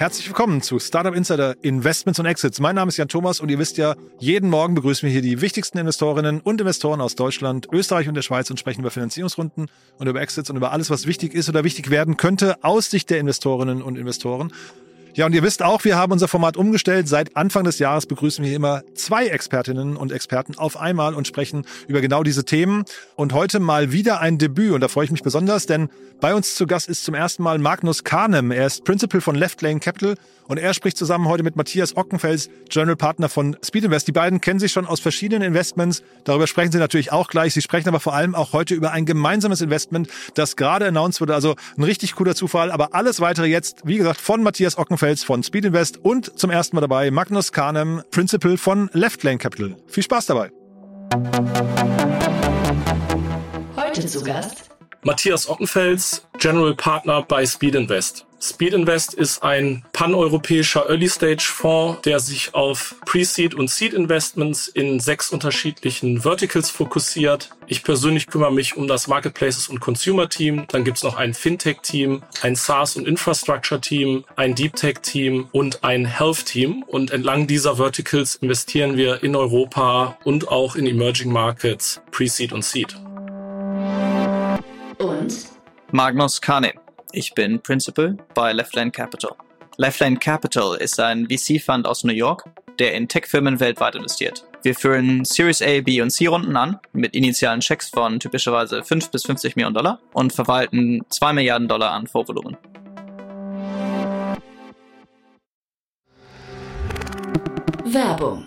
Herzlich willkommen zu Startup Insider Investments und Exits. Mein Name ist Jan Thomas und ihr wisst ja, jeden Morgen begrüßen wir hier die wichtigsten Investorinnen und Investoren aus Deutschland, Österreich und der Schweiz und sprechen über Finanzierungsrunden und über Exits und über alles, was wichtig ist oder wichtig werden könnte aus Sicht der Investorinnen und Investoren. Ja, und ihr wisst auch, wir haben unser Format umgestellt. Seit Anfang des Jahres begrüßen wir immer zwei Expertinnen und Experten auf einmal und sprechen über genau diese Themen. Und heute mal wieder ein Debüt und da freue ich mich besonders, denn bei uns zu Gast ist zum ersten Mal Magnus Kahnem. Er ist Principal von Left Lane Capital und er spricht zusammen heute mit Matthias Ockenfels, General Partner von Speed Invest. Die beiden kennen sich schon aus verschiedenen Investments. Darüber sprechen sie natürlich auch gleich. Sie sprechen aber vor allem auch heute über ein gemeinsames Investment, das gerade announced wurde. Also ein richtig cooler Zufall. Aber alles weitere jetzt, wie gesagt, von Matthias Ockenfels von Speed Invest und zum ersten Mal dabei Magnus Kahnem, Principal von Left Lane Capital. Viel Spaß dabei. Heute zu Gast Matthias Ockenfels, General Partner bei Speed Invest. Speed Invest ist ein paneuropäischer Early-Stage-Fonds, der sich auf Pre-Seed und Seed-Investments in sechs unterschiedlichen Verticals fokussiert. Ich persönlich kümmere mich um das Marketplaces- und Consumer-Team. Dann gibt's noch ein Fintech-Team, ein SaaS- und Infrastructure-Team, ein Deep-Tech-Team und ein Health-Team. Und entlang dieser Verticals investieren wir in Europa und auch in Emerging Markets, Pre-Seed und Seed. Magnus Kane. Ich bin Principal bei Leftland Capital. Leftland Capital ist ein VC-Fund aus New York, der in Tech-Firmen weltweit investiert. Wir führen Series A, B und C-Runden an mit initialen Checks von typischerweise 5 bis 50 Millionen Dollar und verwalten 2 Milliarden Dollar an Vorvolumen. Werbung.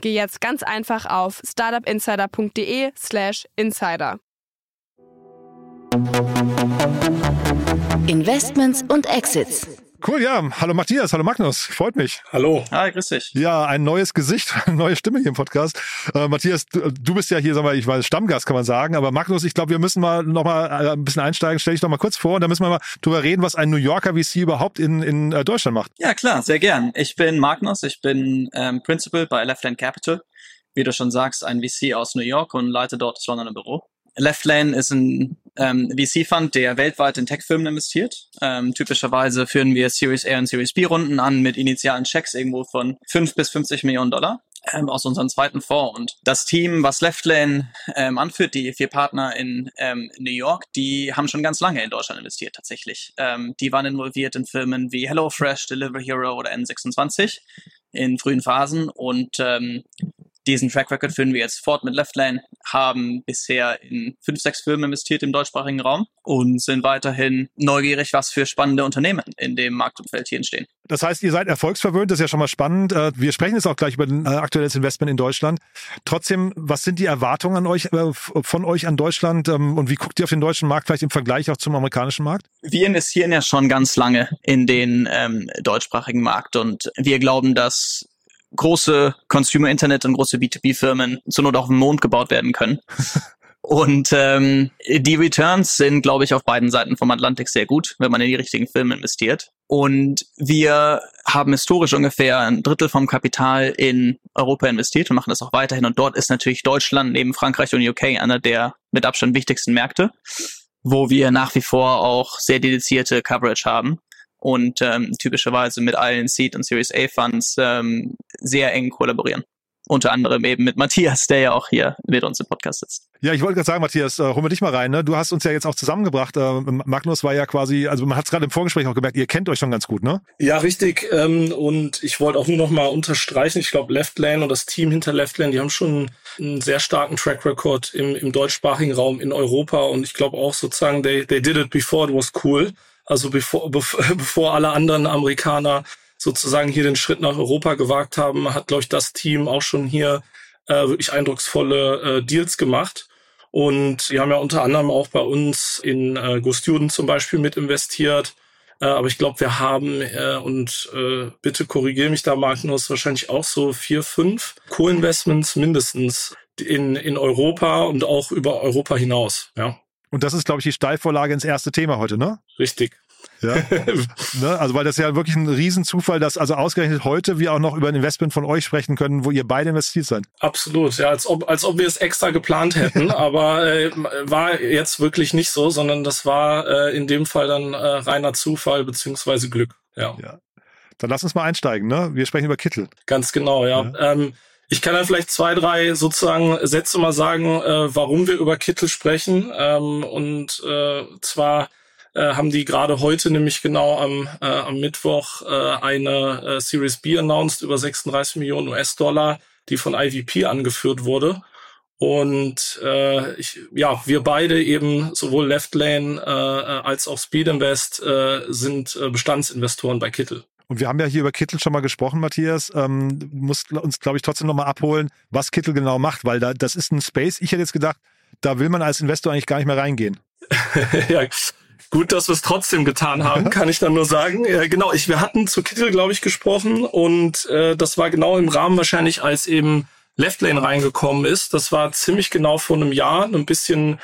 geh jetzt ganz einfach auf startupinsider.de/slash insider. Investments und Exits. Cool, ja. Hallo Matthias, hallo Magnus. Freut mich. Hallo. Hi, grüß dich. Ja, ein neues Gesicht, eine neue Stimme hier im Podcast. Äh, Matthias, du, du bist ja hier, sag mal, ich weiß, Stammgast kann man sagen, aber Magnus, ich glaube, wir müssen mal noch mal äh, ein bisschen einsteigen. Stell dich doch mal kurz vor und dann müssen wir mal drüber reden, was ein New Yorker VC überhaupt in, in äh, Deutschland macht. Ja, klar, sehr gern. Ich bin Magnus, ich bin ähm, Principal bei Leftland Capital. Wie du schon sagst, ein VC aus New York und leite dort das Londoner Büro. Leftlane ist ein ähm, VC-Fund, der weltweit in Tech-Firmen investiert. Ähm, typischerweise führen wir Series A und Series B-Runden an mit initialen Checks irgendwo von 5 bis 50 Millionen Dollar ähm, aus unserem zweiten Fonds. Und das Team, was Leftlane ähm, anführt, die vier Partner in ähm, New York, die haben schon ganz lange in Deutschland investiert tatsächlich. Ähm, die waren involviert in Firmen wie HelloFresh, Delivery Hero oder N26 in frühen Phasen und ähm, diesen Track Record führen wir jetzt fort mit Leftlane, haben bisher in fünf, sechs Firmen investiert im deutschsprachigen Raum und sind weiterhin neugierig, was für spannende Unternehmen in dem Marktumfeld hier entstehen. Das heißt, ihr seid erfolgsverwöhnt, das ist ja schon mal spannend. Äh, Wir sprechen jetzt auch gleich über ein äh, aktuelles Investment in Deutschland. Trotzdem, was sind die Erwartungen an euch, äh, von euch an Deutschland ähm, und wie guckt ihr auf den deutschen Markt vielleicht im Vergleich auch zum amerikanischen Markt? Wir investieren ja schon ganz lange in den ähm, deutschsprachigen Markt und wir glauben, dass große Consumer Internet und große B2B-Firmen zur Not auf dem Mond gebaut werden können. Und ähm, die Returns sind, glaube ich, auf beiden Seiten vom Atlantik sehr gut, wenn man in die richtigen Firmen investiert. Und wir haben historisch ungefähr ein Drittel vom Kapital in Europa investiert und machen das auch weiterhin. Und dort ist natürlich Deutschland neben Frankreich und UK einer der mit Abstand wichtigsten Märkte, wo wir nach wie vor auch sehr dedizierte Coverage haben und ähm, typischerweise mit allen Seed und Series A Funds ähm, sehr eng kollaborieren. unter anderem eben mit Matthias, der ja auch hier mit uns im Podcast sitzt. Ja, ich wollte gerade sagen, Matthias, äh, holen wir dich mal rein. Ne? Du hast uns ja jetzt auch zusammengebracht. Äh, Magnus war ja quasi, also man hat es gerade im Vorgespräch auch gemerkt, ihr kennt euch schon ganz gut, ne? Ja, richtig. Ähm, und ich wollte auch nur noch mal unterstreichen, ich glaube, Left Lane und das Team hinter Left Lane, die haben schon einen sehr starken Track Record im, im deutschsprachigen Raum in Europa. Und ich glaube auch sozusagen, they, they did it before it was cool. Also bevor, bevor alle anderen Amerikaner sozusagen hier den Schritt nach Europa gewagt haben, hat, glaube ich, das Team auch schon hier äh, wirklich eindrucksvolle äh, Deals gemacht. Und die haben ja unter anderem auch bei uns in äh, Go Student zum Beispiel mit investiert. Äh, aber ich glaube, wir haben, äh, und äh, bitte korrigiere mich da, Magnus, wahrscheinlich auch so vier, fünf Co-Investments mindestens in, in Europa und auch über Europa hinaus. Ja. Und das ist, glaube ich, die Steilvorlage ins erste Thema heute, ne? Richtig. Ja. ne? Also weil das ja wirklich ein Riesenzufall, dass also ausgerechnet heute wir auch noch über ein Investment von euch sprechen können, wo ihr beide investiert seid. Absolut, ja, als ob, als ob wir es extra geplant hätten, aber äh, war jetzt wirklich nicht so, sondern das war äh, in dem Fall dann äh, reiner Zufall beziehungsweise Glück. Ja. ja. Dann lass uns mal einsteigen, ne? Wir sprechen über Kittel. Ganz genau, ja. ja. Ähm, ich kann dann vielleicht zwei, drei sozusagen Sätze mal sagen, äh, warum wir über Kittel sprechen. Ähm, und äh, zwar äh, haben die gerade heute nämlich genau am, äh, am Mittwoch äh, eine äh, Series B announced über 36 Millionen US-Dollar, die von IVP angeführt wurde. Und äh, ich, ja, wir beide eben sowohl Left Lane äh, äh, als auch Speed Invest äh, sind äh, Bestandsinvestoren bei Kittel. Und wir haben ja hier über Kittel schon mal gesprochen, Matthias. Ähm, du musst uns, glaube ich, trotzdem nochmal abholen, was Kittel genau macht, weil da, das ist ein Space. Ich hätte jetzt gedacht, da will man als Investor eigentlich gar nicht mehr reingehen. ja, Gut, dass wir es trotzdem getan haben, kann ich dann nur sagen. Äh, genau, ich, wir hatten zu Kittel, glaube ich, gesprochen und äh, das war genau im Rahmen wahrscheinlich, als eben Left Lane reingekommen ist. Das war ziemlich genau vor einem Jahr, ein bisschen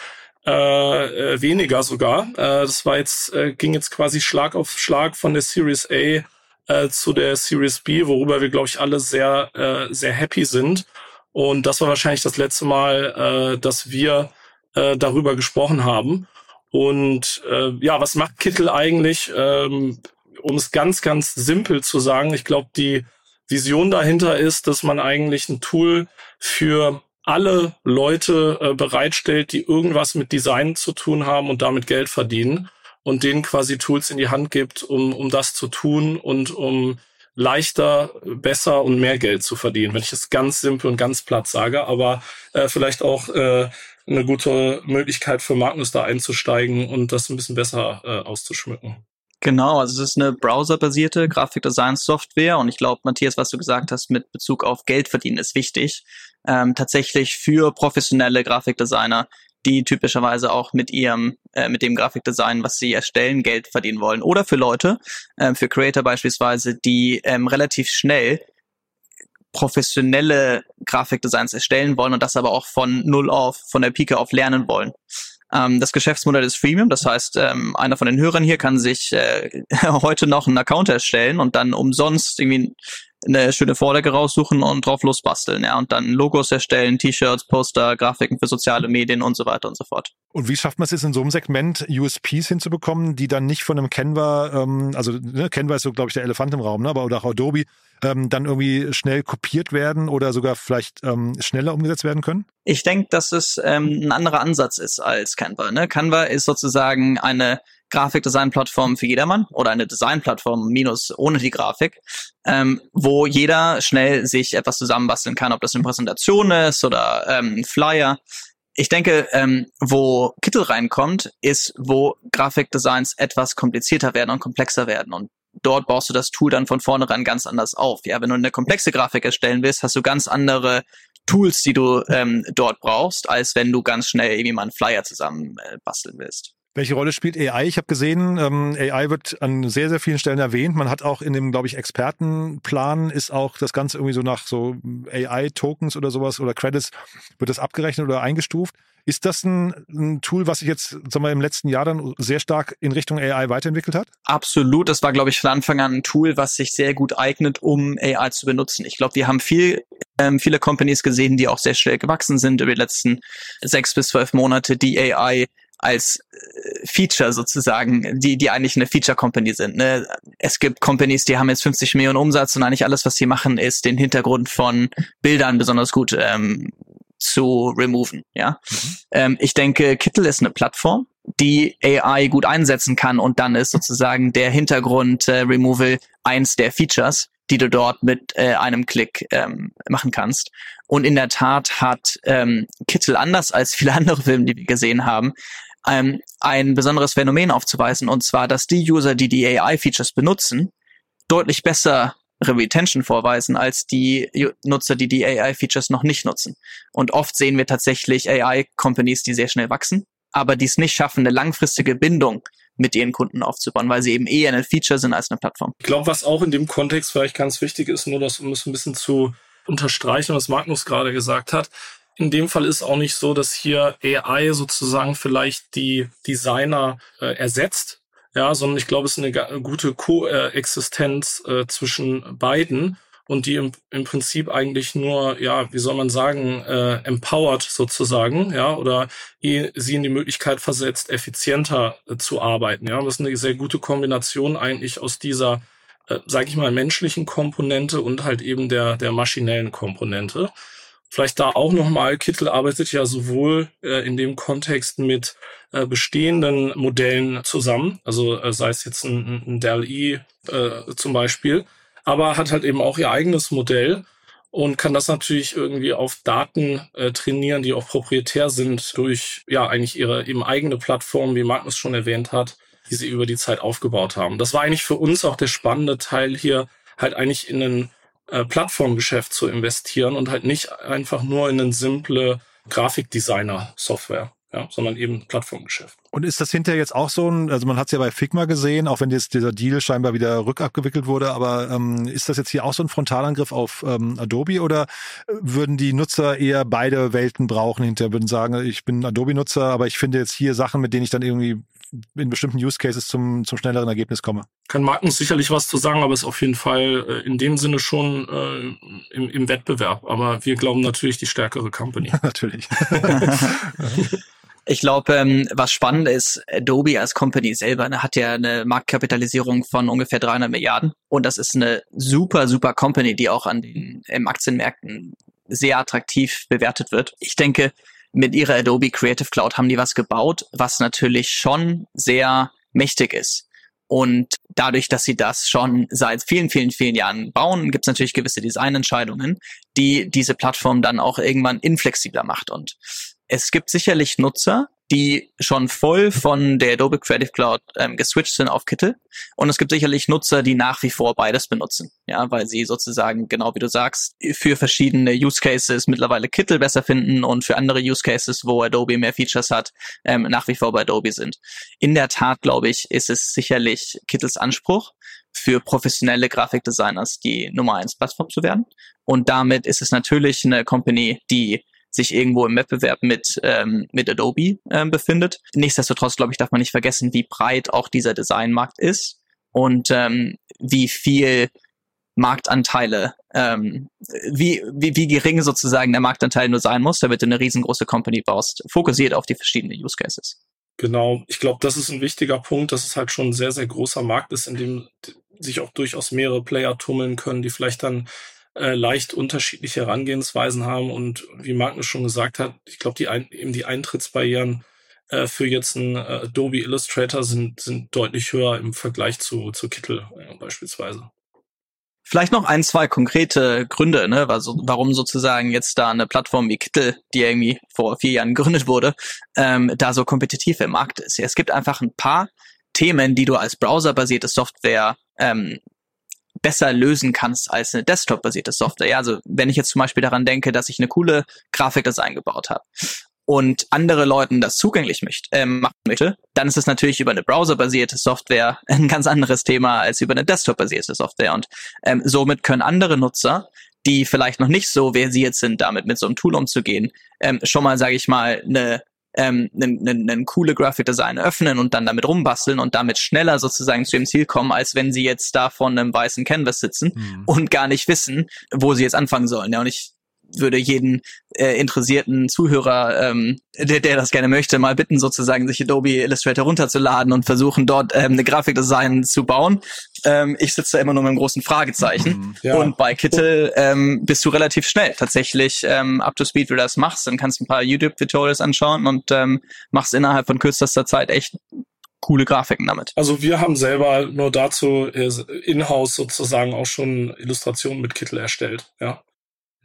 äh, äh, weniger sogar. Äh, das war jetzt, äh, ging jetzt quasi Schlag auf Schlag von der Series A äh, zu der Series B, worüber wir, glaube ich, alle sehr, äh, sehr happy sind. Und das war wahrscheinlich das letzte Mal, äh, dass wir äh, darüber gesprochen haben. Und äh, ja, was macht Kittel eigentlich? Ähm, um es ganz, ganz simpel zu sagen, ich glaube, die Vision dahinter ist, dass man eigentlich ein Tool für alle Leute äh, bereitstellt, die irgendwas mit Design zu tun haben und damit Geld verdienen und denen quasi Tools in die Hand gibt, um, um das zu tun und um leichter, besser und mehr Geld zu verdienen, wenn ich es ganz simpel und ganz platt sage, aber äh, vielleicht auch äh, eine gute Möglichkeit für Magnus da einzusteigen und das ein bisschen besser äh, auszuschmücken. Genau, also es ist eine browserbasierte Grafikdesign-Software und ich glaube, Matthias, was du gesagt hast mit Bezug auf Geld verdienen ist wichtig. Ähm, tatsächlich für professionelle Grafikdesigner, die typischerweise auch mit ihrem, äh, mit dem Grafikdesign, was sie erstellen, Geld verdienen wollen. Oder für Leute, äh, für Creator beispielsweise, die ähm, relativ schnell professionelle Grafikdesigns erstellen wollen und das aber auch von null auf, von der Pike auf lernen wollen. Ähm, das Geschäftsmodell ist Freemium, das heißt, ähm, einer von den Hörern hier kann sich äh, heute noch einen Account erstellen und dann umsonst irgendwie eine schöne Vorlage raussuchen und drauf losbasteln, ja, und dann Logos erstellen, T-Shirts, Poster, Grafiken für soziale Medien und so weiter und so fort. Und wie schafft man es jetzt in so einem Segment, USPs hinzubekommen, die dann nicht von einem Canva, ähm, also ne, Canva ist so, glaube ich, der Elefant im Raum, ne, aber oder auch Adobe, ähm, dann irgendwie schnell kopiert werden oder sogar vielleicht ähm, schneller umgesetzt werden können? Ich denke, dass es ähm, ein anderer Ansatz ist als Canva. Ne? Canva ist sozusagen eine Grafikdesign-Plattform für jedermann oder eine Design-Plattform minus ohne die Grafik, ähm, wo jeder schnell sich etwas zusammenbasteln kann, ob das eine Präsentation ist oder ähm, ein Flyer. Ich denke, ähm, wo Kittel reinkommt, ist, wo Grafikdesigns etwas komplizierter werden und komplexer werden. Und dort baust du das Tool dann von vornherein ganz anders auf. Ja, wenn du eine komplexe Grafik erstellen willst, hast du ganz andere Tools, die du ähm, dort brauchst, als wenn du ganz schnell irgendwie mal einen Flyer zusammen äh, basteln willst. Welche Rolle spielt AI? Ich habe gesehen, ähm, AI wird an sehr, sehr vielen Stellen erwähnt. Man hat auch in dem, glaube ich, Expertenplan ist auch das Ganze irgendwie so nach so AI-Tokens oder sowas oder Credits wird das abgerechnet oder eingestuft. Ist das ein, ein Tool, was sich jetzt sagen wir, im letzten Jahr dann sehr stark in Richtung AI weiterentwickelt hat? Absolut. Das war, glaube ich, von Anfang an ein Tool, was sich sehr gut eignet, um AI zu benutzen. Ich glaube, wir haben viel, ähm, viele Companies gesehen, die auch sehr schnell gewachsen sind über die letzten sechs bis zwölf Monate, die AI als äh, Feature sozusagen, die, die eigentlich eine Feature Company sind. Ne? Es gibt Companies, die haben jetzt 50 Millionen Umsatz und eigentlich alles, was sie machen, ist den Hintergrund von Bildern besonders gut ähm, zu removen. Ja, mhm. ähm, ich denke, Kittel ist eine Plattform, die AI gut einsetzen kann und dann ist sozusagen der Hintergrund äh, Removal eins der Features, die du dort mit äh, einem Klick ähm, machen kannst. Und in der Tat hat ähm, Kittel anders als viele andere Filme, die wir gesehen haben, ähm, ein besonderes Phänomen aufzuweisen, und zwar, dass die User, die die AI-Features benutzen, deutlich besser Retention vorweisen als die Nutzer, die die AI-Features noch nicht nutzen. Und oft sehen wir tatsächlich AI-Companies, die sehr schnell wachsen, aber die es nicht schaffen, eine langfristige Bindung mit ihren Kunden aufzubauen, weil sie eben eher ein Feature sind als eine Plattform. Ich glaube, was auch in dem Kontext vielleicht ganz wichtig ist, nur das um es ein bisschen zu unterstreichen, was Magnus gerade gesagt hat. In dem Fall ist auch nicht so, dass hier AI sozusagen vielleicht die Designer äh, ersetzt, ja, sondern ich glaube, es ist eine gute Koexistenz äh, zwischen beiden und die im, im Prinzip eigentlich nur, ja, wie soll man sagen, äh, empowered sozusagen, ja, oder sie in die Möglichkeit versetzt, effizienter äh, zu arbeiten. Ja, das ist eine sehr gute Kombination eigentlich aus dieser, äh, sage ich mal, menschlichen Komponente und halt eben der der maschinellen Komponente. Vielleicht da auch nochmal, Kittel arbeitet ja sowohl äh, in dem Kontext mit äh, bestehenden Modellen zusammen, also äh, sei es jetzt ein, ein Dell-E äh, zum Beispiel, aber hat halt eben auch ihr eigenes Modell und kann das natürlich irgendwie auf Daten äh, trainieren, die auch proprietär sind durch ja eigentlich ihre eben eigene Plattform, wie Magnus schon erwähnt hat, die sie über die Zeit aufgebaut haben. Das war eigentlich für uns auch der spannende Teil hier, halt eigentlich in ein äh, Plattformgeschäft zu investieren und halt nicht einfach nur in eine simple Grafikdesigner-Software ja, sondern eben Plattformgeschäft. Und ist das hinterher jetzt auch so ein, also man hat es ja bei Figma gesehen, auch wenn jetzt dieser Deal scheinbar wieder rückabgewickelt wurde, aber ähm, ist das jetzt hier auch so ein Frontalangriff auf ähm, Adobe oder würden die Nutzer eher beide Welten brauchen hinterher, würden sagen, ich bin Adobe-Nutzer, aber ich finde jetzt hier Sachen, mit denen ich dann irgendwie in bestimmten Use Cases zum, zum schnelleren Ergebnis komme. Kann Magnus sicherlich was zu sagen, aber ist auf jeden Fall äh, in dem Sinne schon äh, im, im Wettbewerb. Aber wir glauben natürlich die stärkere Company. natürlich. Ich glaube, ähm, was spannend ist, Adobe als Company selber ne, hat ja eine Marktkapitalisierung von ungefähr 300 Milliarden und das ist eine super, super Company, die auch an den im Aktienmärkten sehr attraktiv bewertet wird. Ich denke, mit ihrer Adobe Creative Cloud haben die was gebaut, was natürlich schon sehr mächtig ist. Und dadurch, dass sie das schon seit vielen, vielen, vielen Jahren bauen, gibt es natürlich gewisse Designentscheidungen, die diese Plattform dann auch irgendwann inflexibler macht. Und es gibt sicherlich Nutzer, die schon voll von der Adobe Creative Cloud ähm, geswitcht sind auf Kittel. Und es gibt sicherlich Nutzer, die nach wie vor beides benutzen. Ja, weil sie sozusagen, genau wie du sagst, für verschiedene Use Cases mittlerweile Kittel besser finden und für andere Use Cases, wo Adobe mehr Features hat, ähm, nach wie vor bei Adobe sind. In der Tat, glaube ich, ist es sicherlich Kittels Anspruch, für professionelle Grafikdesigners die Nummer eins Plattform zu werden. Und damit ist es natürlich eine Company, die sich irgendwo im Wettbewerb mit, ähm, mit Adobe ähm, befindet. Nichtsdestotrotz, glaube ich, darf man nicht vergessen, wie breit auch dieser Designmarkt ist und ähm, wie viel Marktanteile, ähm, wie, wie, wie gering sozusagen der Marktanteil nur sein muss, damit du eine riesengroße Company baust, fokussiert auf die verschiedenen Use Cases. Genau, ich glaube, das ist ein wichtiger Punkt, dass es halt schon ein sehr, sehr großer Markt ist, in dem sich auch durchaus mehrere Player tummeln können, die vielleicht dann äh, leicht unterschiedliche Herangehensweisen haben und wie Magnus schon gesagt hat, ich glaube, die ein, eben die Eintrittsbarrieren äh, für jetzt ein äh, Adobe Illustrator sind, sind deutlich höher im Vergleich zu, zu Kittel äh, beispielsweise. Vielleicht noch ein, zwei konkrete Gründe, ne, also warum sozusagen jetzt da eine Plattform wie Kittel, die irgendwie vor vier Jahren gegründet wurde, ähm, da so kompetitiv im Markt ist. Ja, es gibt einfach ein paar Themen, die du als browserbasierte Software ähm, besser lösen kannst als eine Desktop-basierte Software. Ja, also wenn ich jetzt zum Beispiel daran denke, dass ich eine coole Grafik das eingebaut habe und andere Leuten das zugänglich möcht, äh, machen möchte, dann ist es natürlich über eine browserbasierte Software ein ganz anderes Thema als über eine Desktop-basierte Software. Und ähm, somit können andere Nutzer, die vielleicht noch nicht so versiert sind, damit mit so einem Tool umzugehen, ähm, schon mal, sage ich mal, eine ähm, einen, einen, einen coole Graphic Design öffnen und dann damit rumbasteln und damit schneller sozusagen zu ihrem Ziel kommen, als wenn sie jetzt da vor einem weißen Canvas sitzen mhm. und gar nicht wissen, wo sie jetzt anfangen sollen. Ja, und ich würde jeden äh, interessierten Zuhörer, ähm, der, der das gerne möchte, mal bitten, sozusagen sich Adobe Illustrator runterzuladen und versuchen dort ähm, eine Grafikdesign zu bauen. Ähm, ich sitze da immer nur mit einem großen Fragezeichen. Mhm. Ja. Und bei Kittel ähm, bist du relativ schnell tatsächlich ähm, up to speed, wie du das machst. Dann kannst du ein paar YouTube-Tutorials anschauen und ähm, machst innerhalb von kürzester Zeit echt coole Grafiken damit. Also wir haben selber nur dazu äh, in-house sozusagen auch schon Illustrationen mit Kittel erstellt. Ja.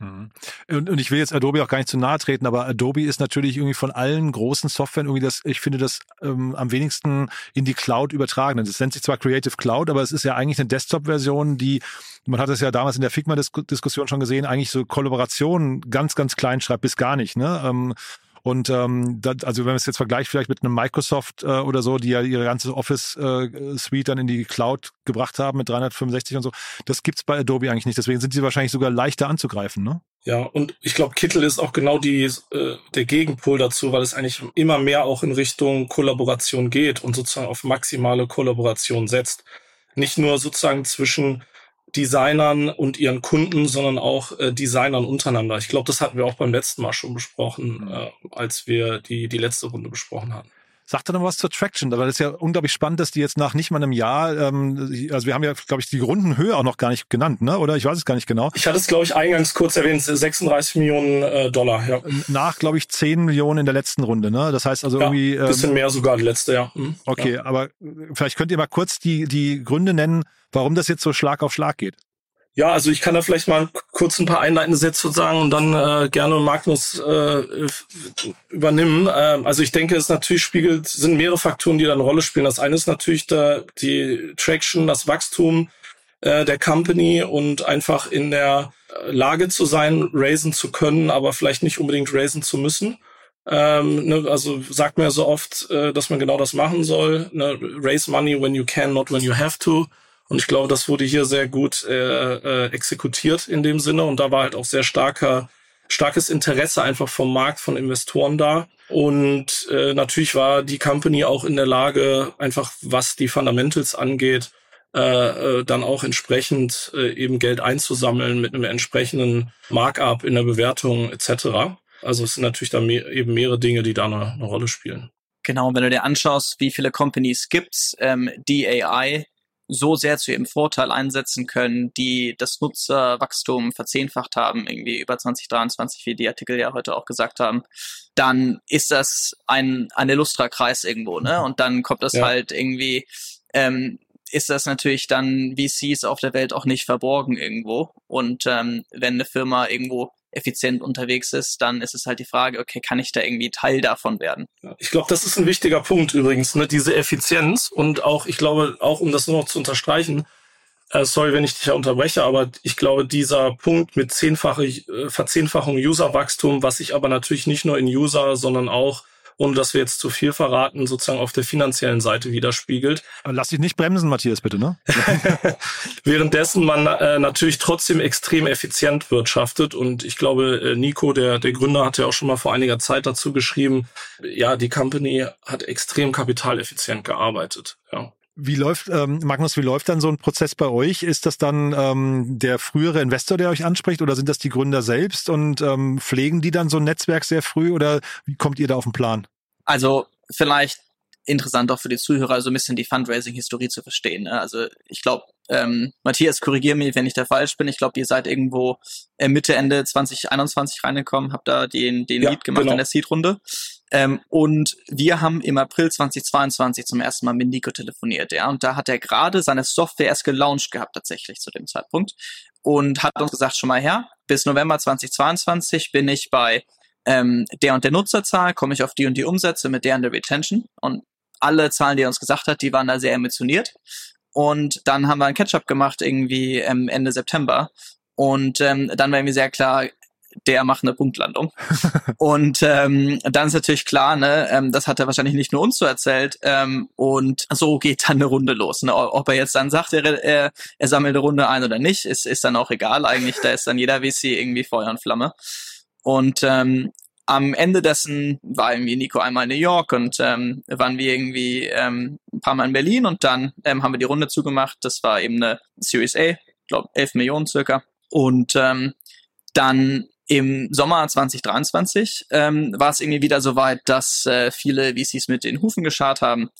Mhm. Und, und ich will jetzt Adobe auch gar nicht zu nahe treten, aber Adobe ist natürlich irgendwie von allen großen Softwaren irgendwie das, ich finde das ähm, am wenigsten in die Cloud übertragen. Das nennt sich zwar Creative Cloud, aber es ist ja eigentlich eine Desktop-Version, die, man hat es ja damals in der Figma-Diskussion schon gesehen, eigentlich so Kollaborationen ganz, ganz klein schreibt bis gar nicht. Ne? Ähm, und ähm, das, also wenn man es jetzt vergleicht vielleicht mit einem Microsoft äh, oder so, die ja ihre ganze Office-Suite dann in die Cloud gebracht haben mit 365 und so, das gibt's bei Adobe eigentlich nicht. Deswegen sind sie wahrscheinlich sogar leichter anzugreifen, ne? Ja, und ich glaube, Kittel ist auch genau die, äh, der Gegenpol dazu, weil es eigentlich immer mehr auch in Richtung Kollaboration geht und sozusagen auf maximale Kollaboration setzt. Nicht nur sozusagen zwischen Designern und ihren Kunden, sondern auch äh, Designern untereinander. Ich glaube, das hatten wir auch beim letzten Mal schon besprochen, äh, als wir die, die letzte Runde besprochen hatten. Sagt er noch was zur Traction? Weil das ist ja unglaublich spannend, dass die jetzt nach nicht mal einem Jahr, ähm, also wir haben ja, glaube ich, die Rundenhöhe auch noch gar nicht genannt, ne? Oder ich weiß es gar nicht genau. Ich hatte es, glaube ich, eingangs kurz erwähnt, 36 Millionen äh, Dollar, ja. Nach, glaube ich, 10 Millionen in der letzten Runde, ne? Das heißt also ja, irgendwie. Ähm, bisschen mehr sogar die letzte, ja. Hm, okay, ja. aber vielleicht könnt ihr mal kurz die, die Gründe nennen, warum das jetzt so Schlag auf Schlag geht. Ja, also ich kann da vielleicht mal kurz ein paar einleitende Sätze sagen und dann äh, gerne Magnus äh, übernehmen. Äh, also ich denke, es natürlich spiegelt, sind mehrere Faktoren, die da eine Rolle spielen. Das eine ist natürlich der, die Traction, das Wachstum äh, der Company und einfach in der Lage zu sein, raisen zu können, aber vielleicht nicht unbedingt raisen zu müssen. Ähm, ne, also sagt mir so oft, äh, dass man genau das machen soll. Ne? Raise money when you can, not when you have to. Und ich glaube, das wurde hier sehr gut äh, äh, exekutiert in dem Sinne. Und da war halt auch sehr starker, starkes Interesse einfach vom Markt, von Investoren da. Und äh, natürlich war die Company auch in der Lage, einfach was die Fundamentals angeht, äh, äh, dann auch entsprechend äh, eben Geld einzusammeln mit einem entsprechenden Markup in der Bewertung etc. Also es sind natürlich da me eben mehrere Dinge, die da eine, eine Rolle spielen. Genau, wenn du dir anschaust, wie viele Companies gibt's, ähm, die AI so sehr zu ihrem Vorteil einsetzen können, die das Nutzerwachstum verzehnfacht haben, irgendwie über 2023, wie die Artikel ja heute auch gesagt haben, dann ist das ein, ein Illustra-Kreis irgendwo, ne? Und dann kommt das ja. halt irgendwie, ähm, ist das natürlich dann VCs auf der Welt auch nicht verborgen irgendwo. Und ähm, wenn eine Firma irgendwo effizient unterwegs ist, dann ist es halt die Frage, okay, kann ich da irgendwie Teil davon werden? Ich glaube, das ist ein wichtiger Punkt übrigens, ne? diese Effizienz und auch, ich glaube, auch um das nur noch zu unterstreichen, äh, sorry, wenn ich dich ja unterbreche, aber ich glaube, dieser Punkt mit zehnfache äh, Verzehnfachung Userwachstum, was sich aber natürlich nicht nur in User, sondern auch ohne dass wir jetzt zu viel verraten, sozusagen auf der finanziellen Seite widerspiegelt. Lass dich nicht bremsen, Matthias, bitte, ne? Währenddessen man äh, natürlich trotzdem extrem effizient wirtschaftet und ich glaube, äh, Nico, der, der Gründer, hat ja auch schon mal vor einiger Zeit dazu geschrieben, ja, die Company hat extrem kapitaleffizient gearbeitet, ja. Wie läuft, ähm, Magnus, wie läuft dann so ein Prozess bei euch? Ist das dann ähm, der frühere Investor, der euch anspricht, oder sind das die Gründer selbst und ähm, pflegen die dann so ein Netzwerk sehr früh oder wie kommt ihr da auf den Plan? Also vielleicht interessant auch für die Zuhörer, so ein bisschen die Fundraising-Historie zu verstehen. Ne? Also ich glaube, ähm, Matthias, korrigier mich, wenn ich da falsch bin. Ich glaube, ihr seid irgendwo äh, Mitte, Ende 2021 reingekommen, habt da den, den ja, Lead gemacht genau. in der Seed-Runde. Ähm, und wir haben im April 2022 zum ersten Mal mit Nico telefoniert, ja. Und da hat er gerade seine Software erst gelauncht gehabt, tatsächlich zu dem Zeitpunkt. Und hat uns gesagt, schon mal her, bis November 2022 bin ich bei ähm, der und der Nutzerzahl, komme ich auf die und die Umsätze mit der und der Retention. Und alle Zahlen, die er uns gesagt hat, die waren da sehr emotioniert. Und dann haben wir ein Catch-up gemacht, irgendwie ähm, Ende September. Und ähm, dann war irgendwie sehr klar, der macht eine Punktlandung. und ähm, dann ist natürlich klar, ne, ähm, das hat er wahrscheinlich nicht nur uns so erzählt. Ähm, und so geht dann eine Runde los. Ne? Ob er jetzt dann sagt, er, er, er sammelt eine Runde ein oder nicht, ist, ist dann auch egal eigentlich. Da ist dann jeder VC irgendwie Feuer und Flamme. Und ähm, am Ende dessen war irgendwie Nico einmal in New York und ähm, waren wir irgendwie ähm, ein paar Mal in Berlin und dann ähm, haben wir die Runde zugemacht. Das war eben eine Series A, ich glaube 11 Millionen circa. Und ähm, dann Im Sommer 2023 ähm, war es irgendwie wieder so weit, dass äh, viele VCs mit den Hufen geschart haben.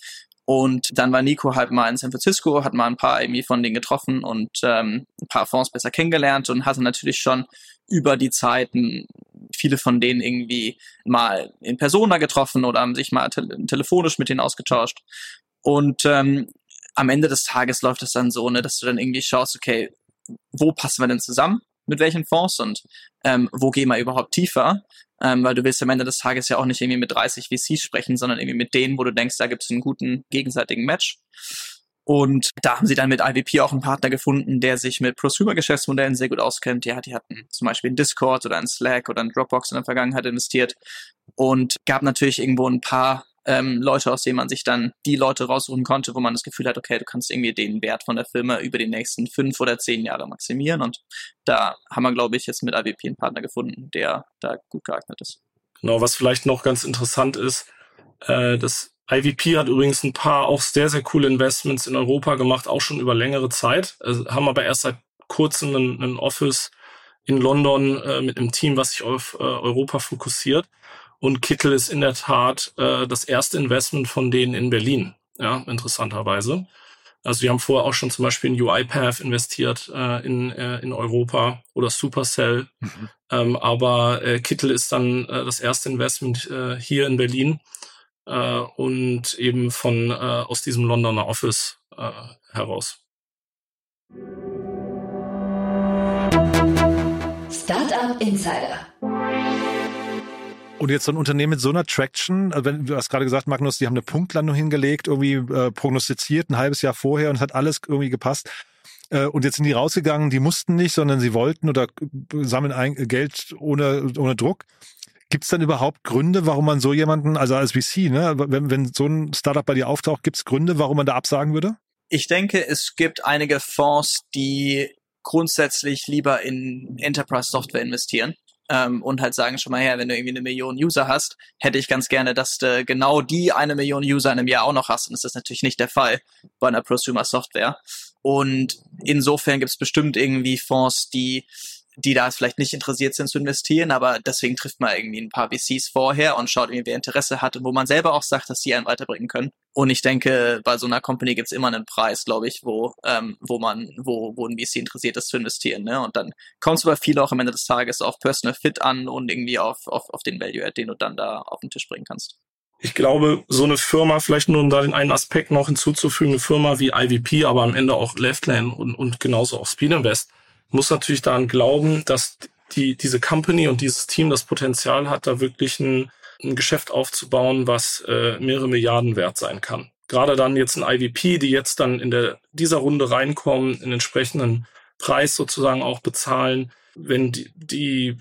Und dann war Nico halt mal in San Francisco, hat mal ein paar irgendwie von denen getroffen und ähm, ein paar Fonds besser kennengelernt und hatte natürlich schon über die Zeiten viele von denen irgendwie mal in Persona getroffen oder haben sich mal te telefonisch mit denen ausgetauscht. Und ähm, am Ende des Tages läuft es dann so, ne, dass du dann irgendwie schaust, okay, wo passen wir denn zusammen? Mit welchen Fonds und ähm, wo gehen wir überhaupt tiefer? Ähm, weil du willst am Ende des Tages ja auch nicht irgendwie mit 30 VCs sprechen, sondern irgendwie mit denen, wo du denkst, da gibt es einen guten gegenseitigen Match. Und da haben sie dann mit IVP auch einen Partner gefunden, der sich mit Prosumer-Geschäftsmodellen sehr gut auskennt. Ja, die hatten zum Beispiel in Discord oder in Slack oder in Dropbox in der Vergangenheit investiert und gab natürlich irgendwo ein paar ähm, Leute, aus denen man sich dann die Leute raussuchen konnte, wo man das Gefühl hat, okay, du kannst irgendwie den Wert von der Firma über die nächsten fünf oder zehn Jahre maximieren. Und da haben wir, glaube ich, jetzt mit IVP einen Partner gefunden, der da gut geeignet ist. Genau, was vielleicht noch ganz interessant ist, äh, das IVP hat übrigens ein paar auch sehr, sehr coole Investments in Europa gemacht, auch schon über längere Zeit, also haben aber erst seit kurzem ein, ein Office in London äh, mit einem Team, was sich auf äh, Europa fokussiert. Und Kittel ist in der Tat äh, das erste Investment von denen in Berlin, ja, interessanterweise. Also wir haben vorher auch schon zum Beispiel in UiPath investiert äh, in, äh, in Europa oder Supercell. Mhm. Ähm, aber äh, Kittel ist dann äh, das erste Investment äh, hier in Berlin äh, und eben von äh, aus diesem Londoner Office äh, heraus. Startup Insider. Und jetzt so ein Unternehmen mit so einer Traction, also wenn, du hast gerade gesagt, Magnus, die haben eine Punktlandung hingelegt, irgendwie äh, prognostiziert ein halbes Jahr vorher und es hat alles irgendwie gepasst. Äh, und jetzt sind die rausgegangen, die mussten nicht, sondern sie wollten oder sammeln ein, Geld ohne, ohne Druck. Gibt es dann überhaupt Gründe, warum man so jemanden, also als VC, ne, wenn, wenn so ein Startup bei dir auftaucht, gibt es Gründe, warum man da absagen würde? Ich denke, es gibt einige Fonds, die grundsätzlich lieber in Enterprise-Software investieren ähm, und halt sagen schon mal her, wenn du irgendwie eine Million User hast, hätte ich ganz gerne, dass du genau die eine Million User in einem Jahr auch noch hast. Und das ist natürlich nicht der Fall bei einer Prosumer Software. Und insofern gibt es bestimmt irgendwie Fonds, die die da vielleicht nicht interessiert sind zu investieren, aber deswegen trifft man irgendwie ein paar VCs vorher und schaut irgendwie, wer Interesse hat und wo man selber auch sagt, dass die einen weiterbringen können. Und ich denke, bei so einer Company gibt's immer einen Preis, glaube ich, wo, ähm, wo man, wo, wo ein VC interessiert ist zu investieren. Ne? Und dann kommt es aber viel auch am Ende des Tages auf Personal Fit an und irgendwie auf, auf, auf den Value, den du dann da auf den Tisch bringen kannst. Ich glaube, so eine Firma, vielleicht nur um da den einen Aspekt noch hinzuzufügen, eine Firma wie IVP, aber am Ende auch Leftland und, und genauso auch Speed Invest, muss natürlich daran glauben, dass die, diese Company und dieses Team das Potenzial hat, da wirklich ein, ein Geschäft aufzubauen, was äh, mehrere Milliarden wert sein kann. Gerade dann jetzt ein IVP, die jetzt dann in der, dieser Runde reinkommen, einen entsprechenden Preis sozusagen auch bezahlen, wenn die, die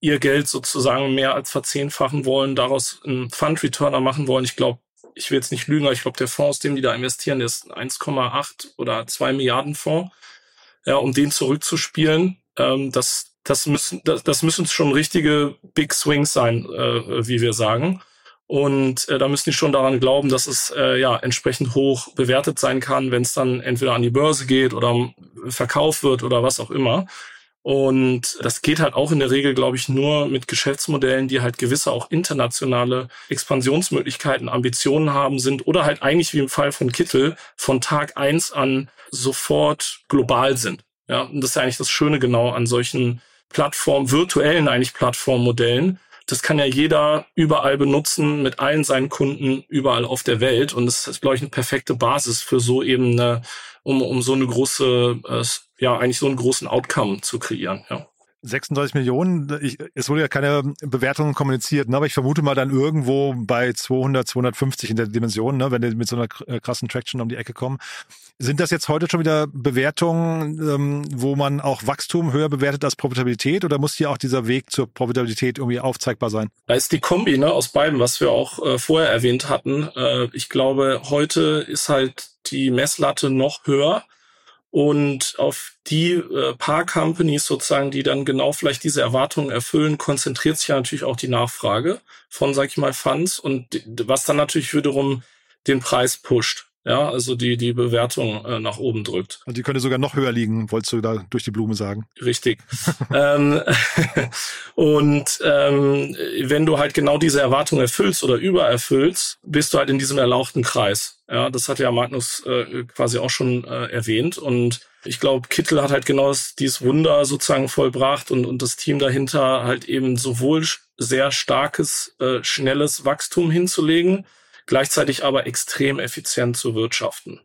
ihr Geld sozusagen mehr als verzehnfachen wollen, daraus einen Fund-Returner machen wollen. Ich glaube, ich will jetzt nicht lügen, aber ich glaube, der Fonds, dem die da investieren, der ist 1,8 oder 2 Milliarden Fonds ja, um den zurückzuspielen, ähm, das, das müssen, das, das müssen schon richtige Big Swings sein, äh, wie wir sagen. Und äh, da müssen die schon daran glauben, dass es äh, ja entsprechend hoch bewertet sein kann, wenn es dann entweder an die Börse geht oder verkauft wird oder was auch immer. Und das geht halt auch in der Regel, glaube ich, nur mit Geschäftsmodellen, die halt gewisse auch internationale Expansionsmöglichkeiten, Ambitionen haben sind oder halt eigentlich wie im Fall von Kittel von Tag eins an sofort global sind. Ja, und das ist ja eigentlich das Schöne genau an solchen Plattformen, virtuellen eigentlich Plattformmodellen. Das kann ja jeder überall benutzen mit allen seinen Kunden überall auf der Welt. Und das ist, glaube ich, eine perfekte Basis für so eben eine, um, um so eine große äh, ja eigentlich so einen großen Outcome zu kreieren. Ja. 36 Millionen, ich, es wurde ja keine Bewertungen kommuniziert, ne, aber ich vermute mal dann irgendwo bei 200, 250 in der Dimension, ne, wenn die mit so einer äh, krassen Traction um die Ecke kommen. Sind das jetzt heute schon wieder Bewertungen, ähm, wo man auch Wachstum höher bewertet als Profitabilität oder muss hier auch dieser Weg zur Profitabilität irgendwie aufzeigbar sein? Da ist die Kombi ne, aus beiden, was wir auch äh, vorher erwähnt hatten. Äh, ich glaube, heute ist halt die Messlatte noch höher und auf die äh, paar Companies sozusagen, die dann genau vielleicht diese Erwartungen erfüllen, konzentriert sich ja natürlich auch die Nachfrage von, sag ich mal, Funds und was dann natürlich wiederum den Preis pusht. Ja, also die die Bewertung äh, nach oben drückt. Und die könnte sogar noch höher liegen, wolltest du da durch die Blume sagen? Richtig. ähm, und ähm, wenn du halt genau diese Erwartung erfüllst oder übererfüllst, bist du halt in diesem erlauchten Kreis. Ja, das hat ja Magnus äh, quasi auch schon äh, erwähnt und ich glaube, Kittel hat halt genau das, dieses Wunder sozusagen vollbracht und, und das Team dahinter halt eben sowohl sehr starkes, äh, schnelles Wachstum hinzulegen, gleichzeitig aber extrem effizient zu wirtschaften.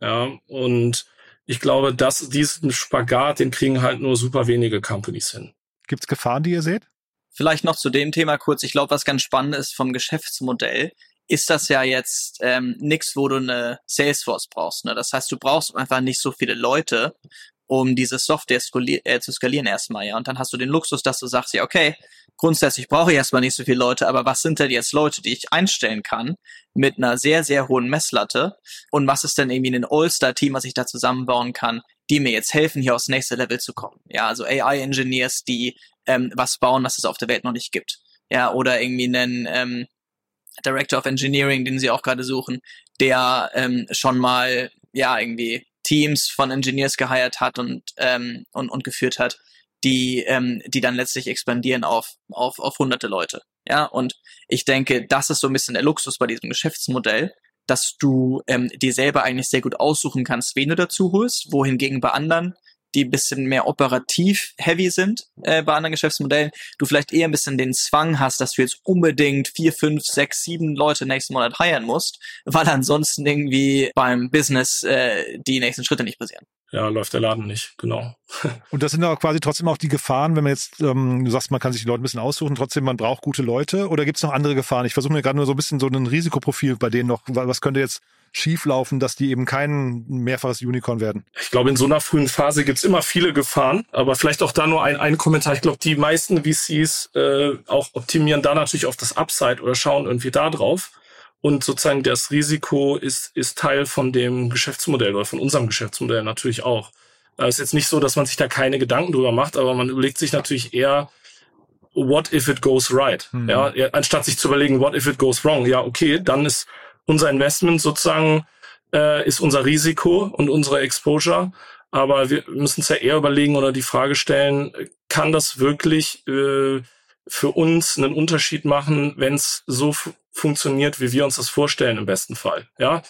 Ja, und ich glaube, dass diesen Spagat, den kriegen halt nur super wenige Companies hin. Gibt's Gefahren, die ihr seht? Vielleicht noch zu dem Thema kurz. Ich glaube, was ganz spannend ist vom Geschäftsmodell, ist das ja jetzt ähm, nichts, wo du eine Salesforce brauchst. Ne? Das heißt, du brauchst einfach nicht so viele Leute, um diese Software skalier äh, zu skalieren erstmal, ja. Und dann hast du den Luxus, dass du sagst, ja, okay, grundsätzlich brauche ich erstmal nicht so viele Leute, aber was sind denn jetzt Leute, die ich einstellen kann mit einer sehr, sehr hohen Messlatte? Und was ist denn irgendwie ein All-Star-Team, was ich da zusammenbauen kann, die mir jetzt helfen, hier aufs nächste Level zu kommen? Ja, also AI-Engineers, die ähm, was bauen, was es auf der Welt noch nicht gibt. Ja, oder irgendwie einen ähm, Director of Engineering, den sie auch gerade suchen, der ähm, schon mal ja irgendwie Teams von Engineers geheiert hat und, ähm, und, und geführt hat, die, ähm, die dann letztlich expandieren auf, auf, auf hunderte Leute. Ja, und ich denke, das ist so ein bisschen der Luxus bei diesem Geschäftsmodell, dass du ähm, dir selber eigentlich sehr gut aussuchen kannst, wen du dazu holst, wohingegen bei anderen die ein bisschen mehr operativ heavy sind äh, bei anderen Geschäftsmodellen, du vielleicht eher ein bisschen den Zwang hast, dass du jetzt unbedingt vier, fünf, sechs, sieben Leute nächsten Monat heiren musst, weil ansonsten irgendwie beim Business äh, die nächsten Schritte nicht passieren ja, läuft der Laden nicht, genau. Und das sind aber quasi trotzdem auch die Gefahren, wenn man jetzt, ähm, du sagst, man kann sich die Leute ein bisschen aussuchen, trotzdem man braucht gute Leute oder gibt es noch andere Gefahren? Ich versuche mir gerade nur so ein bisschen so ein Risikoprofil bei denen noch, was könnte jetzt schieflaufen, dass die eben kein mehrfaches Unicorn werden? Ich glaube, in so einer frühen Phase gibt's immer viele Gefahren, aber vielleicht auch da nur ein, ein Kommentar. Ich glaube, die meisten VCs äh, auch optimieren da natürlich auf das Upside oder schauen irgendwie da drauf. Und sozusagen das Risiko ist, ist Teil von dem Geschäftsmodell oder von unserem Geschäftsmodell natürlich auch. Es ist jetzt nicht so, dass man sich da keine Gedanken drüber macht, aber man überlegt sich natürlich eher, what if it goes right? Mhm. Ja, anstatt sich zu überlegen, what if it goes wrong? Ja, okay, dann ist unser Investment sozusagen, äh, ist unser Risiko und unsere Exposure. Aber wir müssen es ja eher überlegen oder die Frage stellen, kann das wirklich äh, für uns einen Unterschied machen, wenn es so funktioniert, wie wir uns das vorstellen im besten Fall. Ja.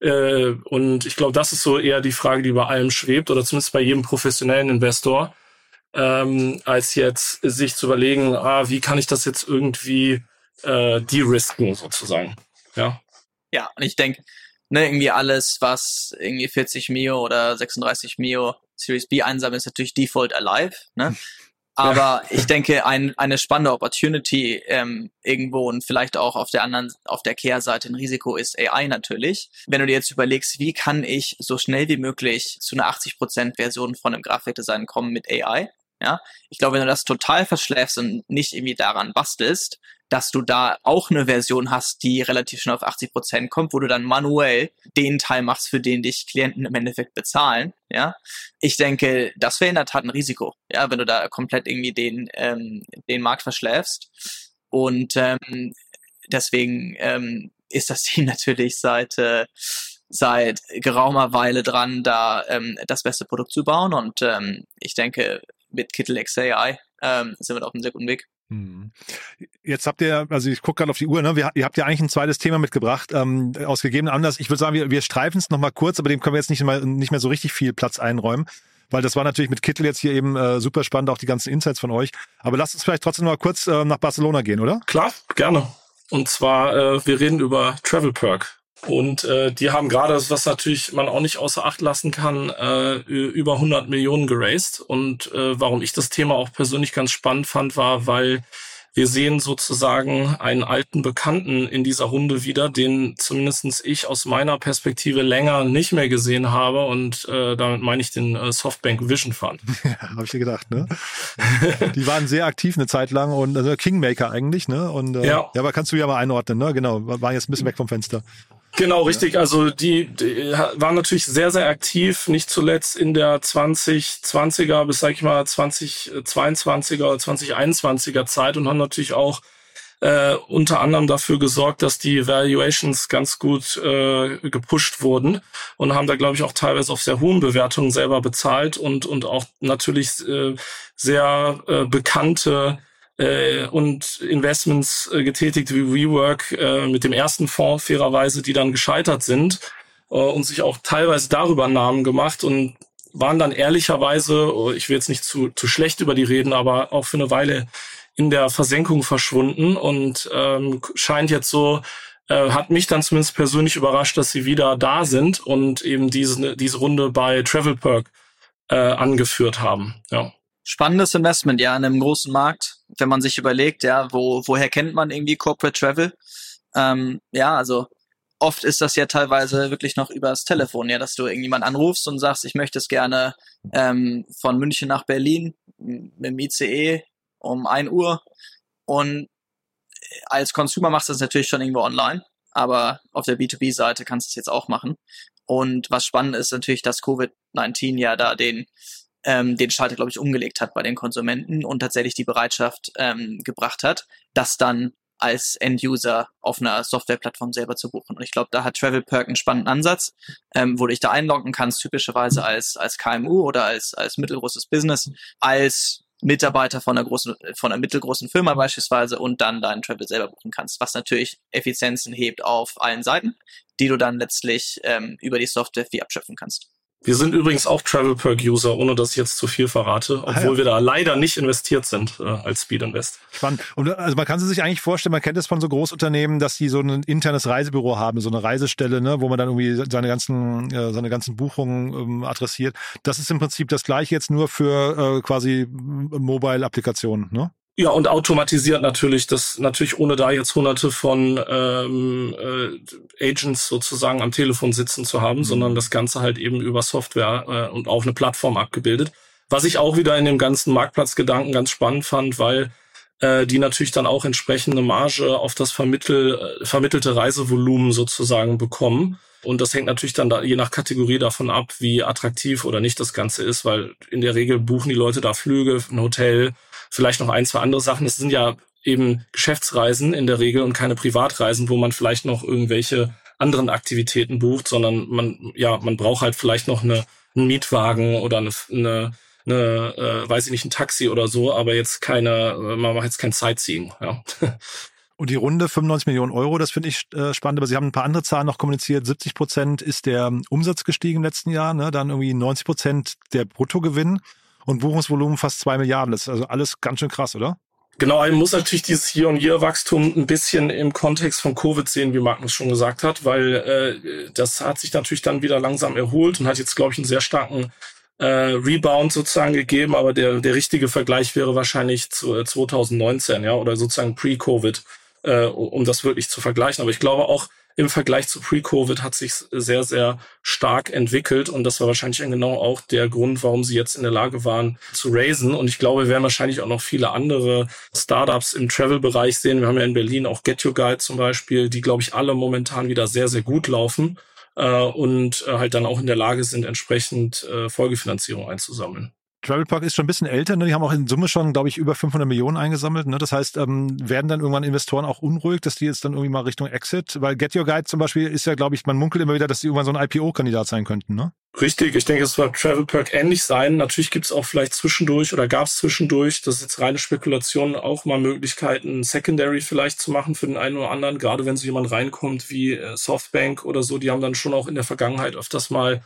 Äh, und ich glaube, das ist so eher die Frage, die bei allem schwebt, oder zumindest bei jedem professionellen Investor, ähm, als jetzt sich zu überlegen, ah, wie kann ich das jetzt irgendwie äh, de-risken sozusagen. Ja. Ja, und ich denke, ne, irgendwie alles, was irgendwie 40 Mio oder 36 Mio Series B einsammeln, ist natürlich Default Alive. Ne? Aber ja. ich denke, ein, eine spannende Opportunity ähm, irgendwo und vielleicht auch auf der anderen, auf der Kehrseite ein Risiko ist AI natürlich. Wenn du dir jetzt überlegst, wie kann ich so schnell wie möglich zu einer 80% Version von einem Grafikdesign kommen mit AI? Ja, ich glaube, wenn du das total verschläfst und nicht irgendwie daran bastelst, dass du da auch eine Version hast, die relativ schnell auf 80 Prozent kommt, wo du dann manuell den Teil machst, für den dich Klienten im Endeffekt bezahlen. Ja, ich denke, das wäre in der Tat ein Risiko. Ja, wenn du da komplett irgendwie den ähm, den Markt verschläfst und ähm, deswegen ähm, ist das Team natürlich seit äh, seit geraumer Weile dran, da ähm, das beste Produkt zu bauen und ähm, ich denke, mit Kittle XAI ähm, sind wir auf einem sehr guten Weg. Hm. Jetzt habt ihr, also ich gucke gerade auf die Uhr, ne? Ihr habt ja eigentlich ein zweites Thema mitgebracht, ähm, aus gegebenen Anlass. Ich würde sagen, wir, wir streifen es nochmal kurz, aber dem können wir jetzt nicht, mal, nicht mehr so richtig viel Platz einräumen, weil das war natürlich mit Kittel jetzt hier eben äh, super spannend, auch die ganzen Insights von euch. Aber lasst uns vielleicht trotzdem mal kurz äh, nach Barcelona gehen, oder? Klar, gerne. Und zwar, äh, wir reden über Travel Perk. Und äh, die haben gerade, was natürlich man auch nicht außer Acht lassen kann, äh, über 100 Millionen geraced. Und äh, warum ich das Thema auch persönlich ganz spannend fand, war, weil wir sehen sozusagen einen alten Bekannten in dieser Runde wieder, den zumindestens ich aus meiner Perspektive länger nicht mehr gesehen habe. Und äh, damit meine ich den äh, Softbank Vision Fund. Ja, habe ich dir gedacht, ne? Die waren sehr aktiv eine Zeit lang und also Kingmaker eigentlich, ne? Und äh, ja. ja, aber kannst du ja mal einordnen, ne? Genau, waren jetzt ein bisschen weg vom Fenster. Genau, richtig. Also die, die waren natürlich sehr, sehr aktiv, nicht zuletzt in der 2020er bis, sag ich mal, 2022er oder 2021er Zeit und haben natürlich auch äh, unter anderem dafür gesorgt, dass die Valuations ganz gut äh, gepusht wurden und haben da, glaube ich, auch teilweise auf sehr hohen Bewertungen selber bezahlt und, und auch natürlich äh, sehr äh, bekannte äh, und Investments äh, getätigt wie WeWork äh, mit dem ersten Fonds fairerweise, die dann gescheitert sind äh, und sich auch teilweise darüber Namen gemacht und waren dann ehrlicherweise, oh, ich will jetzt nicht zu, zu schlecht über die reden, aber auch für eine Weile in der Versenkung verschwunden und ähm, scheint jetzt so, äh, hat mich dann zumindest persönlich überrascht, dass sie wieder da sind und eben diese, diese Runde bei Travel Perk äh, angeführt haben. Ja. Spannendes Investment, ja, in einem großen Markt, wenn man sich überlegt, ja, wo, woher kennt man irgendwie Corporate Travel? Ähm, ja, also oft ist das ja teilweise wirklich noch übers Telefon, ja, dass du irgendjemand anrufst und sagst, ich möchte es gerne ähm, von München nach Berlin mit dem ICE um ein Uhr. Und als Consumer machst du das natürlich schon irgendwo online, aber auf der B2B-Seite kannst du es jetzt auch machen. Und was spannend ist natürlich, dass Covid-19 ja da den ähm, den Schalter, glaube ich, umgelegt hat bei den Konsumenten und tatsächlich die Bereitschaft ähm, gebracht hat, das dann als End-User auf einer Softwareplattform selber zu buchen. Und ich glaube, da hat Travel Perk einen spannenden Ansatz, ähm, wo du dich da einloggen kannst, typischerweise als, als KMU oder als, als mittelgroßes Business, als Mitarbeiter von einer großen, von einer mittelgroßen Firma beispielsweise und dann deinen Travel selber buchen kannst, was natürlich Effizienzen hebt auf allen Seiten, die du dann letztlich ähm, über die Software viel abschöpfen kannst. Wir sind übrigens auch Travel Perk User, ohne dass ich jetzt zu viel verrate, obwohl ah, ja. wir da leider nicht investiert sind äh, als Speed Invest. Spannend. Und also man kann sich eigentlich vorstellen, man kennt es von so Großunternehmen, dass die so ein internes Reisebüro haben, so eine Reisestelle, ne, wo man dann irgendwie seine ganzen äh, seine ganzen Buchungen ähm, adressiert. Das ist im Prinzip das gleiche jetzt nur für äh, quasi Mobile Applikationen, ne? Ja, und automatisiert natürlich, das natürlich ohne da jetzt hunderte von ähm, äh, Agents sozusagen am Telefon sitzen zu haben, mhm. sondern das Ganze halt eben über Software äh, und auch eine Plattform abgebildet. Was ich auch wieder in dem ganzen Marktplatzgedanken ganz spannend fand, weil äh, die natürlich dann auch entsprechende Marge auf das vermittel, äh, vermittelte Reisevolumen sozusagen bekommen. Und das hängt natürlich dann da, je nach Kategorie davon ab, wie attraktiv oder nicht das Ganze ist, weil in der Regel buchen die Leute da Flüge, ein Hotel, vielleicht noch ein, zwei andere Sachen. Es sind ja eben Geschäftsreisen in der Regel und keine Privatreisen, wo man vielleicht noch irgendwelche anderen Aktivitäten bucht, sondern man, ja, man braucht halt vielleicht noch eine, einen Mietwagen oder eine, eine, eine äh, weiß ich nicht, ein Taxi oder so, aber jetzt keine, man macht jetzt kein Sightseeing, ja. Und die Runde 95 Millionen Euro, das finde ich äh, spannend, aber Sie haben ein paar andere Zahlen noch kommuniziert. 70 Prozent ist der Umsatz gestiegen im letzten Jahr, ne? dann irgendwie 90 Prozent der Bruttogewinn und Buchungsvolumen fast zwei Milliarden. Das ist also alles ganz schön krass, oder? Genau, man muss natürlich dieses Year-on-Year-Wachstum ein bisschen im Kontext von Covid sehen, wie Magnus schon gesagt hat, weil äh, das hat sich natürlich dann wieder langsam erholt und hat jetzt, glaube ich, einen sehr starken äh, Rebound sozusagen gegeben, aber der, der richtige Vergleich wäre wahrscheinlich zu, äh, 2019, ja, oder sozusagen pre-Covid, äh, um das wirklich zu vergleichen. Aber ich glaube auch, im Vergleich zu Pre-Covid hat sich sehr, sehr stark entwickelt. Und das war wahrscheinlich genau auch der Grund, warum sie jetzt in der Lage waren zu raisen. Und ich glaube, wir werden wahrscheinlich auch noch viele andere Startups im Travel-Bereich sehen. Wir haben ja in Berlin auch Get Your Guide zum Beispiel, die, glaube ich, alle momentan wieder sehr, sehr gut laufen äh, und äh, halt dann auch in der Lage sind, entsprechend äh, Folgefinanzierung einzusammeln. Travel Park ist schon ein bisschen älter, ne? die haben auch in Summe schon, glaube ich, über 500 Millionen eingesammelt. Ne? Das heißt, ähm, werden dann irgendwann Investoren auch unruhig, dass die jetzt dann irgendwie mal Richtung Exit, weil Get Your Guide zum Beispiel ist ja, glaube ich, man munkelt immer wieder, dass die irgendwann so ein IPO-Kandidat sein könnten, ne? Richtig, ich denke, es wird Travel Perk ähnlich sein. Natürlich gibt es auch vielleicht zwischendurch oder gab es zwischendurch, das ist jetzt reine Spekulation, auch mal Möglichkeiten, Secondary vielleicht zu machen für den einen oder anderen, gerade wenn so jemand reinkommt wie äh, Softbank oder so, die haben dann schon auch in der Vergangenheit öfters mal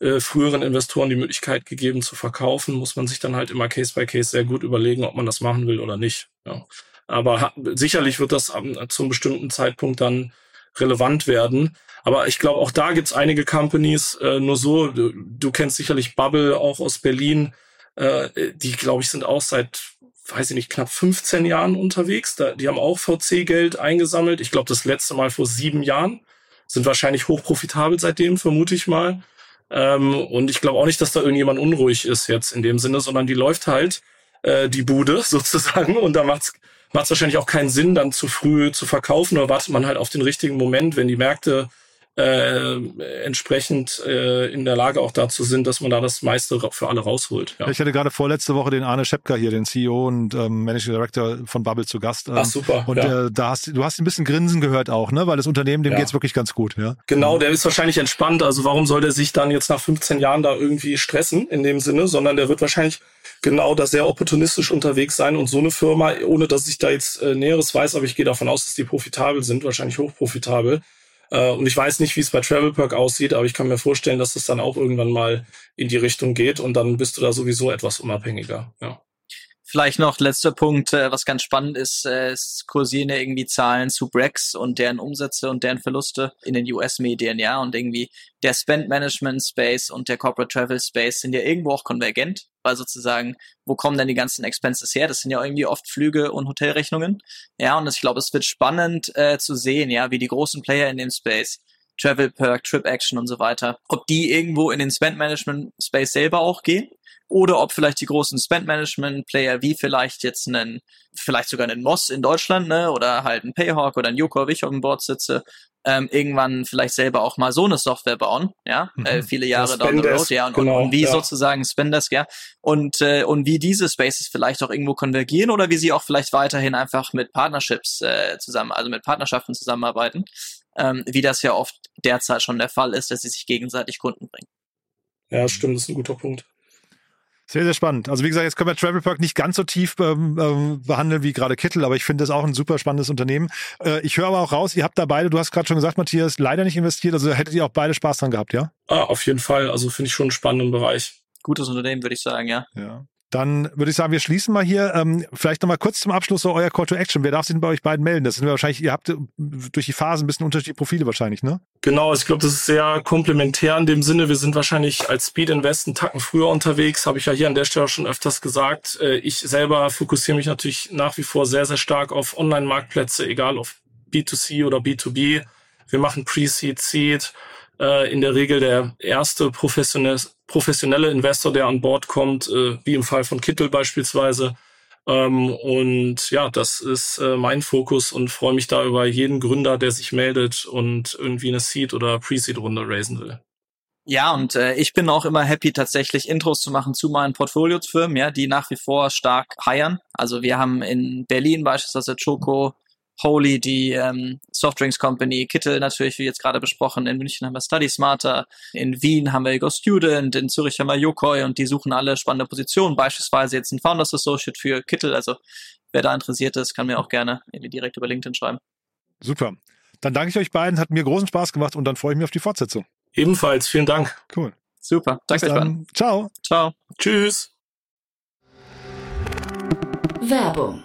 äh, früheren Investoren die Möglichkeit gegeben zu verkaufen, muss man sich dann halt immer Case by Case sehr gut überlegen, ob man das machen will oder nicht. Ja. Aber sicherlich wird das am, zum bestimmten Zeitpunkt dann relevant werden. Aber ich glaube, auch da gibt's einige Companies, äh, nur so, du, du kennst sicherlich Bubble auch aus Berlin, äh, die, glaube ich, sind auch seit, weiß ich nicht, knapp 15 Jahren unterwegs. Da, die haben auch VC-Geld eingesammelt. Ich glaube, das letzte Mal vor sieben Jahren. Sind wahrscheinlich hochprofitabel seitdem, vermute ich mal. Ähm, und ich glaube auch nicht, dass da irgendjemand unruhig ist jetzt in dem Sinne, sondern die läuft halt äh, die Bude sozusagen. Und da macht's macht's wahrscheinlich auch keinen Sinn, dann zu früh zu verkaufen oder wartet man halt auf den richtigen Moment, wenn die Märkte äh, entsprechend äh, in der Lage auch dazu sind, dass man da das meiste für alle rausholt. Ja. Ich hatte gerade vorletzte Woche den Arne Schepka hier, den CEO und ähm, Managing Director von Bubble zu Gast. Ähm, Ach super. Und ja. äh, da hast du hast ein bisschen Grinsen gehört auch, ne? Weil das Unternehmen, dem ja. geht's wirklich ganz gut, ja. Genau, der ist wahrscheinlich entspannt. Also warum soll der sich dann jetzt nach 15 Jahren da irgendwie stressen in dem Sinne, sondern der wird wahrscheinlich genau da sehr opportunistisch unterwegs sein und so eine Firma, ohne dass ich da jetzt äh, Näheres weiß, aber ich gehe davon aus, dass die profitabel sind, wahrscheinlich hochprofitabel und ich weiß nicht, wie es bei Travelperk aussieht, aber ich kann mir vorstellen, dass es dann auch irgendwann mal in die Richtung geht und dann bist du da sowieso etwas unabhängiger. Ja. Vielleicht noch letzter Punkt, äh, was ganz spannend ist, äh, es kursieren irgendwie Zahlen zu Brex und deren Umsätze und deren Verluste in den US-Medien, ja, und irgendwie der Spend Management Space und der Corporate Travel Space sind ja irgendwo auch konvergent, weil sozusagen, wo kommen denn die ganzen Expenses her? Das sind ja irgendwie oft Flüge und Hotelrechnungen, ja, und ich glaube, es wird spannend äh, zu sehen, ja, wie die großen Player in dem Space Travel Perk, Trip Action und so weiter, ob die irgendwo in den Spend Management Space selber auch gehen oder ob vielleicht die großen Spend-Management-Player wie vielleicht jetzt einen, vielleicht sogar einen Moss in Deutschland, ne, oder halt ein Payhawk oder ein Yoko, wie ich auf dem Board sitze, ähm, irgendwann vielleicht selber auch mal so eine Software bauen, ja, mhm. äh, viele Jahre down the road, ja, und, genau, und wie ja. sozusagen Spendesk, ja, und, äh, und wie diese Spaces vielleicht auch irgendwo konvergieren oder wie sie auch vielleicht weiterhin einfach mit Partnerships äh, zusammen, also mit Partnerschaften zusammenarbeiten, ähm, wie das ja oft derzeit schon der Fall ist, dass sie sich gegenseitig Kunden bringen. Ja, stimmt, das ist ein guter Punkt. Sehr, sehr spannend. Also wie gesagt, jetzt können wir Travel Park nicht ganz so tief ähm, ähm, behandeln wie gerade Kittel, aber ich finde das auch ein super spannendes Unternehmen. Äh, ich höre aber auch raus, ihr habt da beide, du hast gerade schon gesagt, Matthias, leider nicht investiert, also hättet ihr auch beide Spaß dran gehabt, ja? Ah, auf jeden Fall. Also finde ich schon einen spannenden Bereich. Gutes Unternehmen, würde ich sagen, ja. Ja. Dann würde ich sagen, wir schließen mal hier. Ähm, vielleicht nochmal kurz zum Abschluss so euer Call to Action. Wer darf sich denn bei euch beiden melden? Das sind wir wahrscheinlich, ihr habt äh, durch die Phasen ein bisschen unterschiedliche Profile wahrscheinlich, ne? Genau, ich glaube, das ist sehr komplementär in dem Sinne. Wir sind wahrscheinlich als Speed Invest einen Tacken früher unterwegs, habe ich ja hier an der Stelle schon öfters gesagt. Äh, ich selber fokussiere mich natürlich nach wie vor sehr, sehr stark auf Online-Marktplätze, egal auf B2C oder B2B. Wir machen Pre-Seed, Seed, äh, in der Regel der erste professionelle professionelle Investor, der an Bord kommt, äh, wie im Fall von Kittel beispielsweise. Ähm, und ja, das ist äh, mein Fokus und freue mich da über jeden Gründer, der sich meldet und irgendwie eine Seed- oder Pre-Seed-Runde raisen will. Ja, und äh, ich bin auch immer happy, tatsächlich Intros zu machen zu meinen Portfoliofirmen, ja, die nach wie vor stark heiern. Also wir haben in Berlin beispielsweise Choco, Holy, die ähm, Softdrinks Company, Kittel natürlich, wie jetzt gerade besprochen, in München haben wir Study Smarter, in Wien haben wir Ego Student, in Zürich haben wir Yokoi und die suchen alle spannende Positionen, beispielsweise jetzt ein Founders Associate für Kittel, also wer da interessiert ist, kann mir auch gerne direkt über LinkedIn schreiben. Super. Dann danke ich euch beiden, hat mir großen Spaß gemacht und dann freue ich mich auf die Fortsetzung. Ebenfalls, vielen Dank. Cool. Super. Danke euch beiden. Ciao. Ciao. Tschüss. Werbung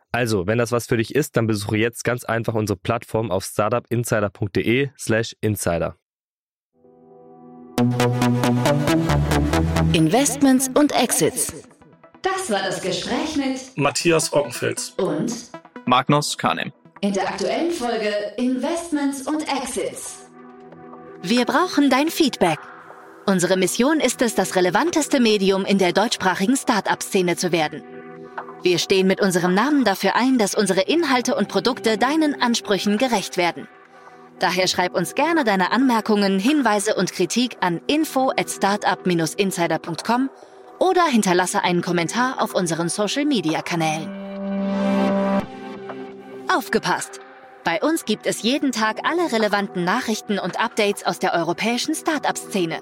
Also, wenn das was für dich ist, dann besuche jetzt ganz einfach unsere Plattform auf startupinsider.de/slash insider. Investments und Exits. Das war das Gespräch mit Matthias Ockenfels und Magnus Kahnem. In der aktuellen Folge Investments und Exits. Wir brauchen dein Feedback. Unsere Mission ist es, das relevanteste Medium in der deutschsprachigen Start-up-Szene zu werden. Wir stehen mit unserem Namen dafür ein, dass unsere Inhalte und Produkte deinen Ansprüchen gerecht werden. Daher schreib uns gerne deine Anmerkungen, Hinweise und Kritik an info at startup-insider.com oder hinterlasse einen Kommentar auf unseren Social-Media-Kanälen. Aufgepasst! Bei uns gibt es jeden Tag alle relevanten Nachrichten und Updates aus der europäischen Startup-Szene.